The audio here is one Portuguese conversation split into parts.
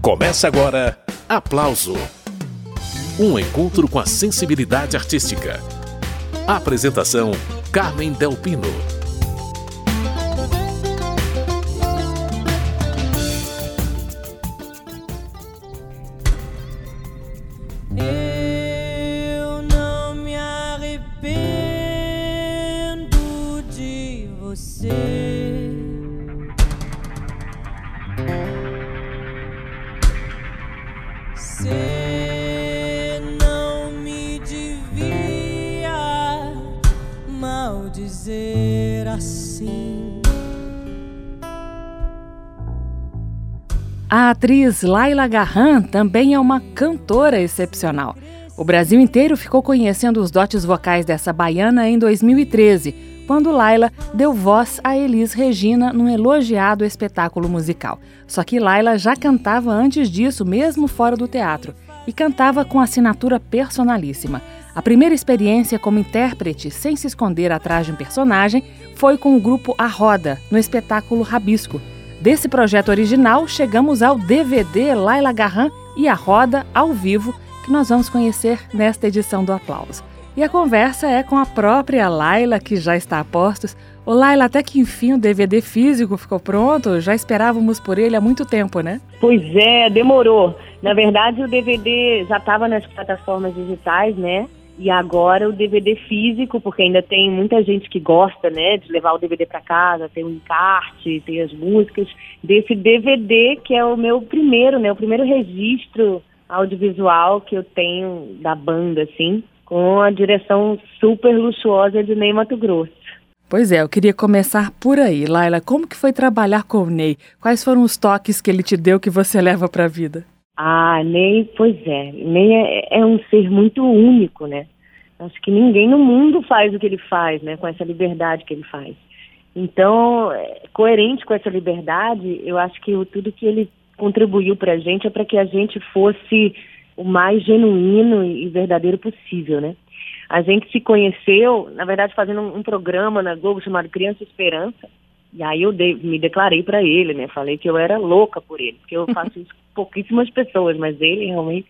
Começa agora Aplauso um encontro com a sensibilidade artística. Apresentação: Carmen Delpino. A atriz Laila Garran também é uma cantora excepcional. O Brasil inteiro ficou conhecendo os dotes vocais dessa baiana em 2013, quando Laila deu voz a Elis Regina num elogiado espetáculo musical. Só que Laila já cantava antes disso, mesmo fora do teatro, e cantava com assinatura personalíssima. A primeira experiência como intérprete, sem se esconder atrás de um personagem, foi com o grupo A Roda, no espetáculo Rabisco. Desse projeto original, chegamos ao DVD Laila Garran e a Roda ao vivo, que nós vamos conhecer nesta edição do Aplauso. E a conversa é com a própria Laila, que já está a postos. Ô Laila, até que enfim o DVD físico ficou pronto, já esperávamos por ele há muito tempo, né? Pois é, demorou. Na verdade, o DVD já estava nas plataformas digitais, né? E agora o DVD físico, porque ainda tem muita gente que gosta, né, de levar o DVD para casa, tem o encarte, tem as músicas desse DVD que é o meu primeiro, né, o primeiro registro audiovisual que eu tenho da banda, assim, com a direção super luxuosa de Ney Mato Grosso. Pois é, eu queria começar por aí, Laila. Como que foi trabalhar com o Ney? Quais foram os toques que ele te deu que você leva para a vida? Ah, Ney, pois é. Ney é, é, um ser muito único, né? Acho que ninguém no mundo faz o que ele faz, né? Com essa liberdade que ele faz. Então, é, coerente com essa liberdade, eu acho que o, tudo que ele contribuiu para a gente é para que a gente fosse o mais genuíno e verdadeiro possível, né? A gente se conheceu, na verdade, fazendo um, um programa na Globo chamado Criança Esperança, e aí eu de, me declarei para ele, né? Falei que eu era louca por ele, porque eu faço isso com pouquíssimas pessoas, mas ele realmente.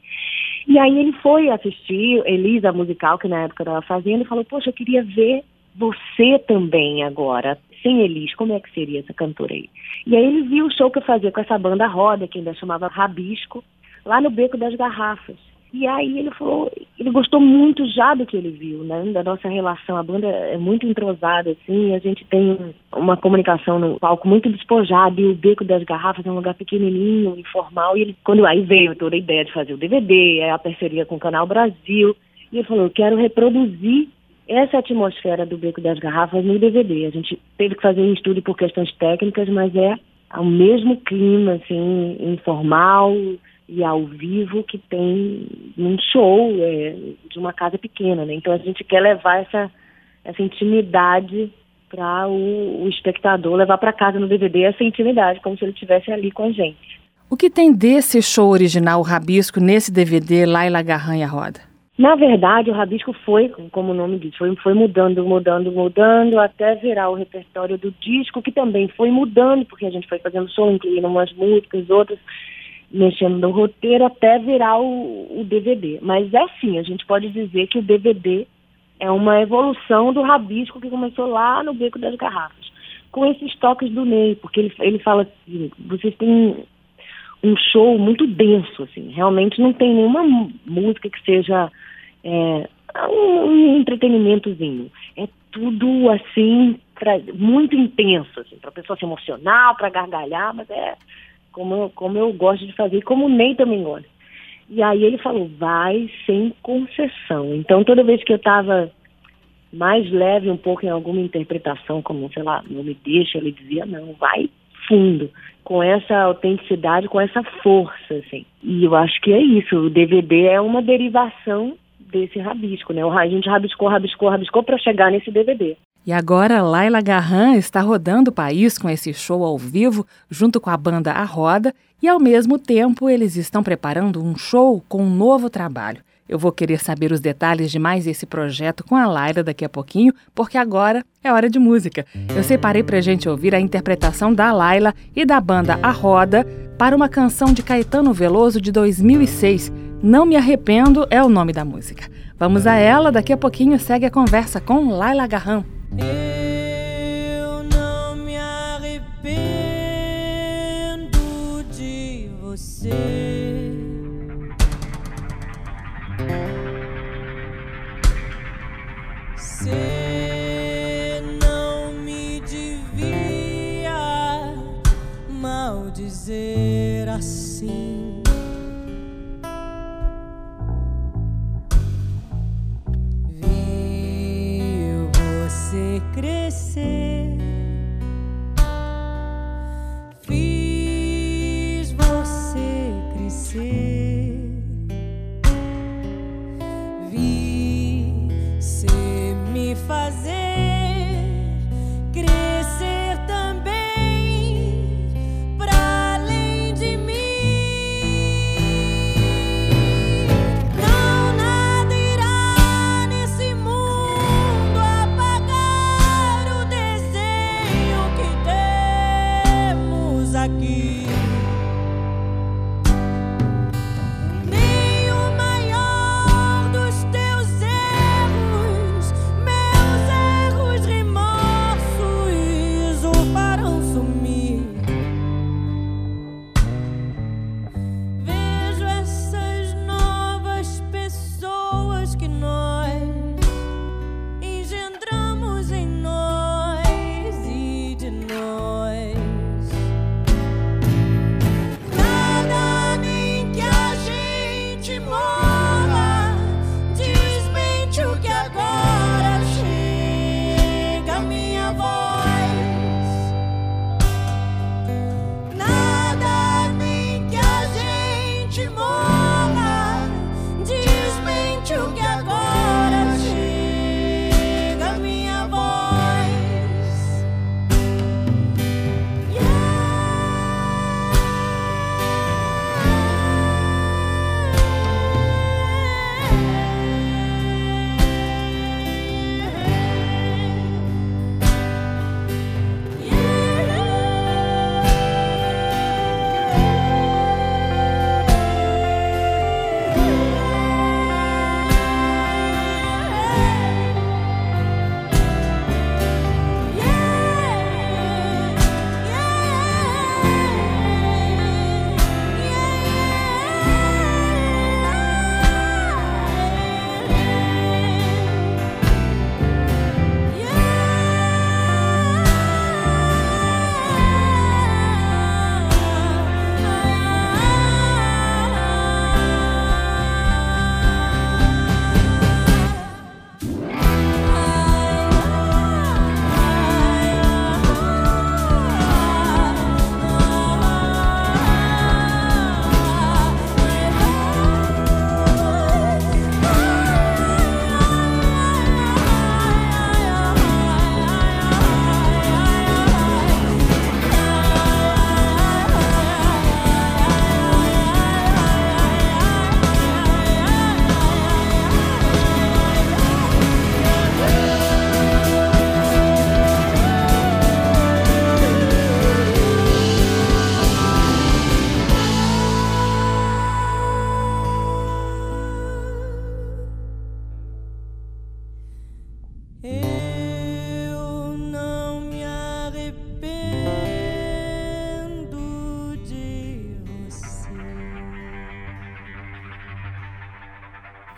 E aí ele foi assistir Elisa musical que na época eu estava fazendo e falou: "Poxa, eu queria ver você também agora, sem Elis, como é que seria essa cantora aí?". E aí ele viu o show que eu fazia com essa banda roda, que ainda chamava Rabisco, lá no Beco das Garrafas. E aí ele falou, ele gostou muito já do que ele viu, né? Da nossa relação. A banda é muito entrosada, assim, a gente tem uma comunicação no palco muito despojada, e o Beco das Garrafas é um lugar pequenininho, informal, e ele, quando aí veio toda a ideia de fazer o DVD, é a parceria com o Canal Brasil, e ele falou, eu quero reproduzir essa atmosfera do Beco das Garrafas no DVD. A gente teve que fazer um estudo por questões técnicas, mas é o mesmo clima, assim, informal, e ao vivo que tem num show é, de uma casa pequena, né? Então a gente quer levar essa, essa intimidade para o, o, espectador levar para casa no DVD essa intimidade, como se ele estivesse ali com a gente. O que tem desse show original, o Rabisco, nesse DVD Laila Garranha Roda? Na verdade, o Rabisco foi, como o nome diz, foi, foi mudando, mudando, mudando, até virar o repertório do disco, que também foi mudando, porque a gente foi fazendo show, incluindo umas músicas, outras mexendo no roteiro até virar o, o DVD. Mas é assim, a gente pode dizer que o DVD é uma evolução do rabisco que começou lá no Beco das Garrafas, com esses toques do Ney, porque ele, ele fala assim, vocês têm um show muito denso, assim, realmente não tem nenhuma música que seja é, um, um entretenimentozinho. É tudo assim, pra, muito intenso, assim, para a pessoa se emocionar, para gargalhar, mas é como eu, como eu gosto de fazer, como o Ney também gosta. E aí ele falou, vai sem concessão. Então toda vez que eu estava mais leve um pouco em alguma interpretação, como, sei lá, não me deixa, ele dizia, não, vai fundo, com essa autenticidade, com essa força, assim. E eu acho que é isso, o DVD é uma derivação desse rabisco, né? A gente rabiscou, rabiscou, rabiscou para chegar nesse DVD. E agora Laila Garran está rodando o país com esse show ao vivo, junto com a banda A Roda, e ao mesmo tempo eles estão preparando um show com um novo trabalho. Eu vou querer saber os detalhes de mais esse projeto com a Laila daqui a pouquinho, porque agora é hora de música. Eu separei pra gente ouvir a interpretação da Laila e da banda A Roda para uma canção de Caetano Veloso de 2006. Não Me Arrependo é o nome da música. Vamos a ela, daqui a pouquinho segue a conversa com Laila Garram. Assim.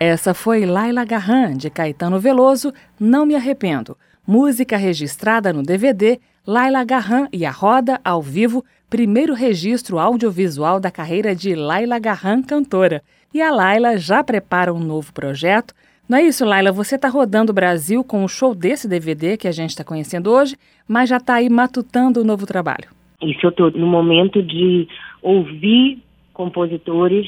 Essa foi Laila Garran, de Caetano Veloso, Não Me Arrependo. Música registrada no DVD Laila Garran e a Roda, ao vivo, primeiro registro audiovisual da carreira de Laila Garran, cantora. E a Laila já prepara um novo projeto. Não é isso, Laila? Você está rodando o Brasil com o show desse DVD que a gente está conhecendo hoje, mas já está aí matutando o novo trabalho. Isso eu estou no momento de ouvir compositores.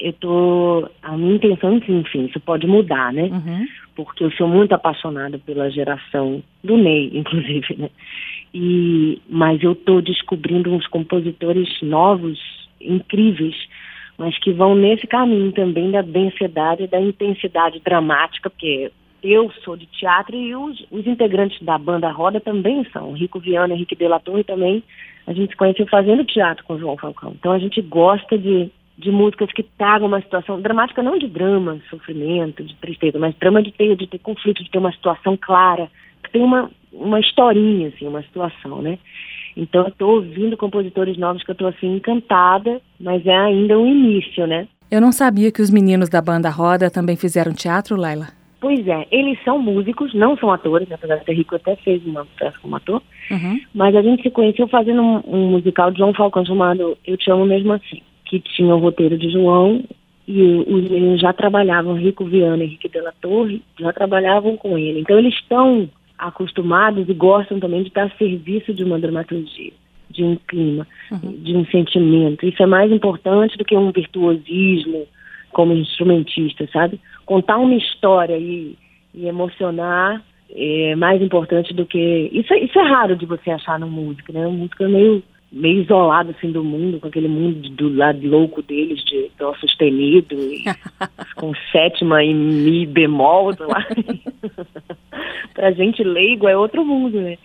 Eu tô a minha intenção, enfim, isso pode mudar, né? Uhum. Porque eu sou muito apaixonada pela geração do Ney, inclusive, né? E mas eu estou descobrindo uns compositores novos, incríveis, mas que vão nesse caminho também da densidade, da intensidade dramática, porque eu sou de teatro e os, os integrantes da banda Roda também são. Rico Viana, Henrique De La Torre também. A gente se conheceu fazendo teatro com o João Falcão. Então a gente gosta de, de músicas que tragam uma situação dramática, não de drama, sofrimento, de tristeza, mas drama de ter, de ter conflito, de ter uma situação clara, que tem uma, uma historinha, assim, uma situação, né? Então eu estou ouvindo compositores novos que eu estou assim encantada, mas é ainda o início, né? Eu não sabia que os meninos da banda Roda também fizeram teatro, Laila. Pois é, eles são músicos, não são atores, né? apesar de ser rico até fez uma peça como ator, Uhum. mas a gente se conheceu fazendo um, um musical de João Falcão chamado Eu Te Amo Mesmo Assim, que tinha o roteiro de João e os meninos já trabalhavam, Rico Viana e Henrique de la Torre, já trabalhavam com ele. Então eles estão acostumados e gostam também de estar a serviço de uma dramaturgia, de um clima, de um sentimento. Isso é mais importante do que um virtuosismo como instrumentista, sabe? Contar uma história e, e emocionar é mais importante do que isso. é- Isso é raro de você achar no música, né? O músico é meio meio isolado assim do mundo, com aquele mundo do lado louco deles de dó sustenido e com sétima e mi bemol, sei lá. pra gente leigo é outro mundo, né?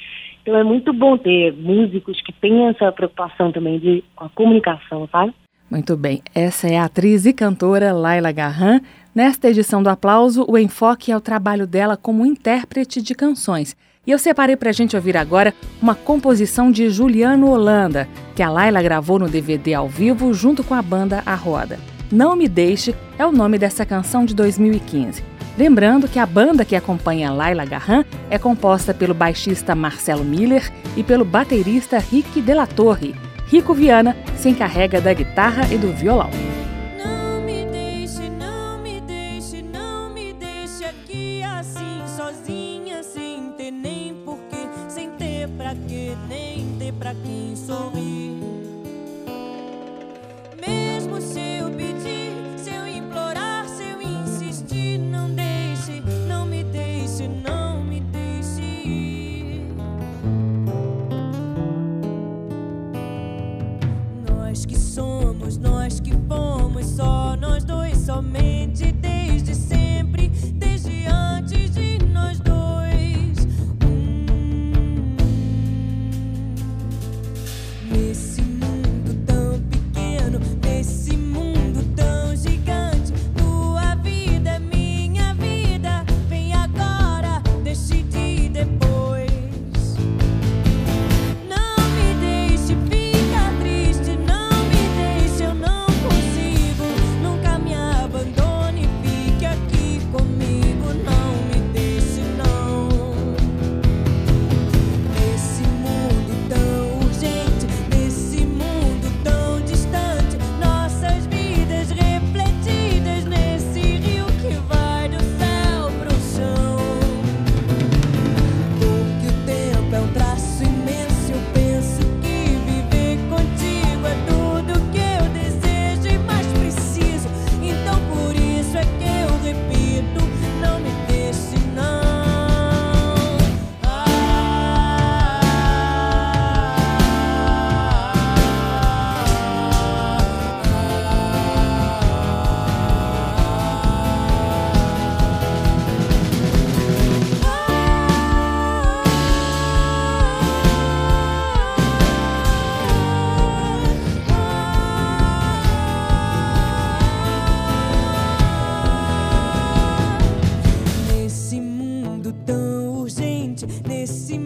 Então é muito bom ter músicos que têm essa preocupação também de com a comunicação, sabe? Muito bem, essa é a atriz e cantora Laila Garran. Nesta edição do Aplauso, o enfoque é o trabalho dela como intérprete de canções. E eu separei para a gente ouvir agora uma composição de Juliano Holanda, que a Laila gravou no DVD ao vivo junto com a banda A Roda. Não Me Deixe é o nome dessa canção de 2015. Lembrando que a banda que acompanha Laila Garran é composta pelo baixista Marcelo Miller e pelo baterista Rick De La Torre. Rico Viana se encarrega da guitarra e do violão. Pra quê, nem ter pra quem sorrir.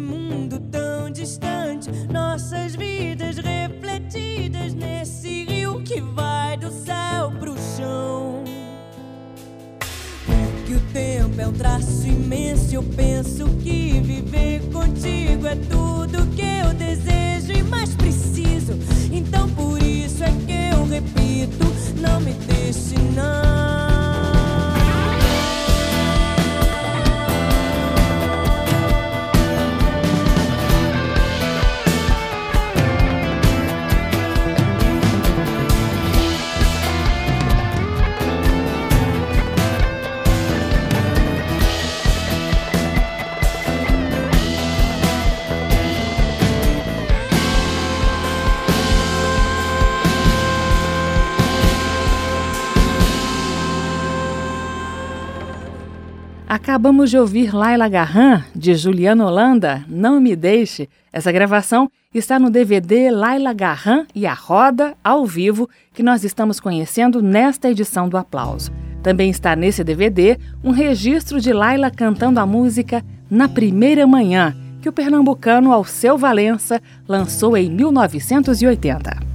Mundo tão distante, nossas vidas refletidas nesse rio que vai do céu pro chão. Que o tempo é um traço imenso. Eu penso que viver contigo é tudo que eu desejo e mais preciso. Então por isso é que eu repito: não me deixe, não. Acabamos de ouvir Laila Garran, de Juliana Holanda, Não Me Deixe. Essa gravação está no DVD Laila Garran e a Roda, ao vivo, que nós estamos conhecendo nesta edição do Aplauso. Também está nesse DVD um registro de Laila cantando a música Na Primeira Manhã, que o pernambucano Alceu Valença lançou em 1980.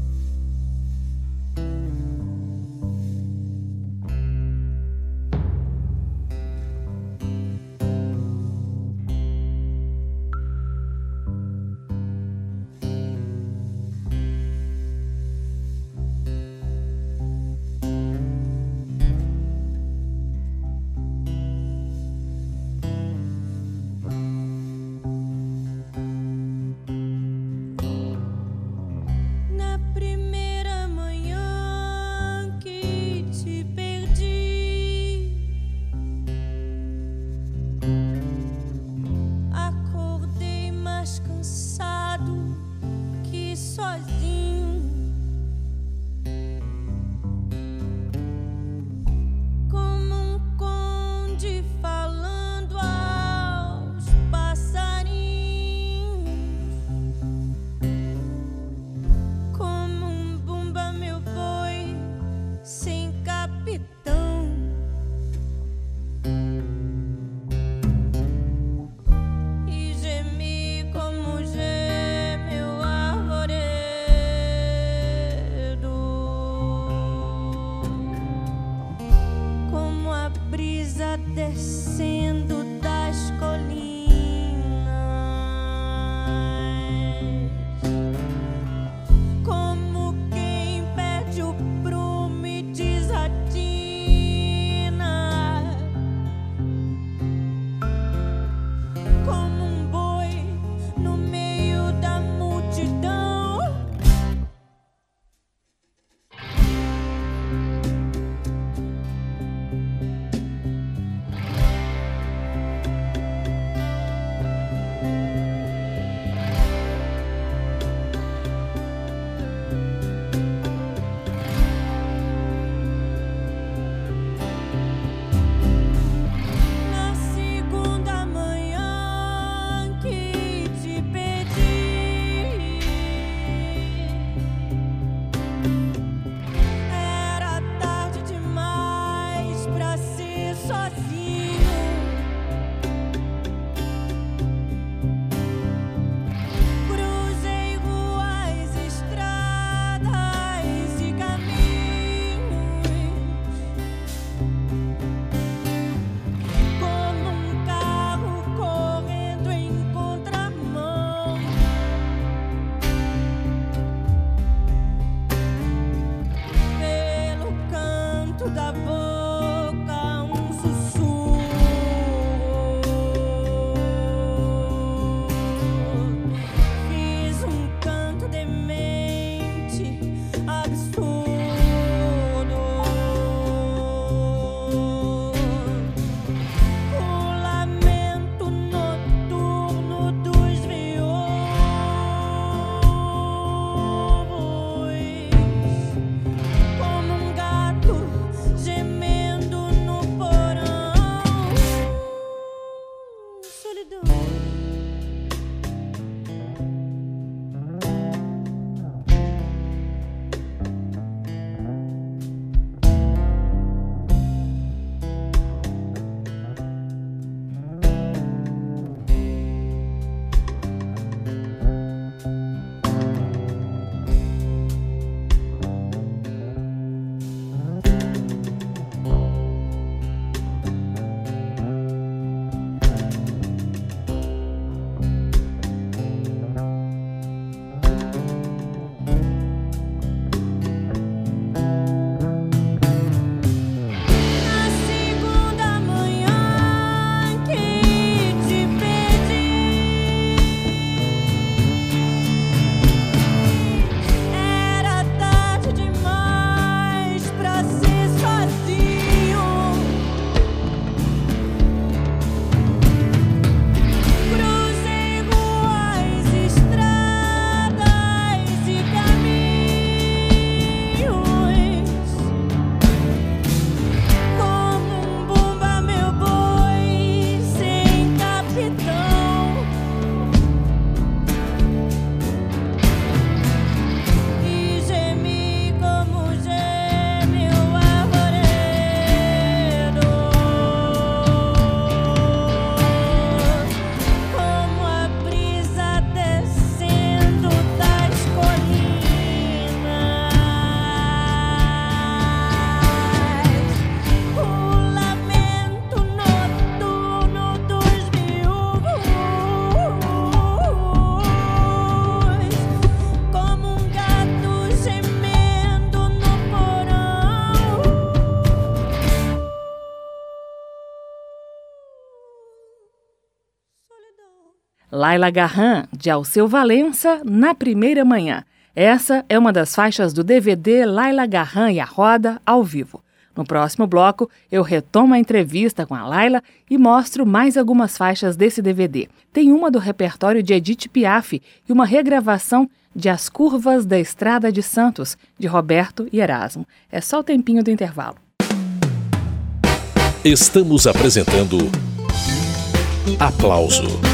brisa descendo das colinas. Laila Garran, de Alceu Valença, na primeira manhã. Essa é uma das faixas do DVD Laila Garran e a Roda ao vivo. No próximo bloco, eu retomo a entrevista com a Laila e mostro mais algumas faixas desse DVD. Tem uma do repertório de Edith Piaf e uma regravação de As Curvas da Estrada de Santos, de Roberto e Erasmo. É só o tempinho do intervalo. Estamos apresentando Aplauso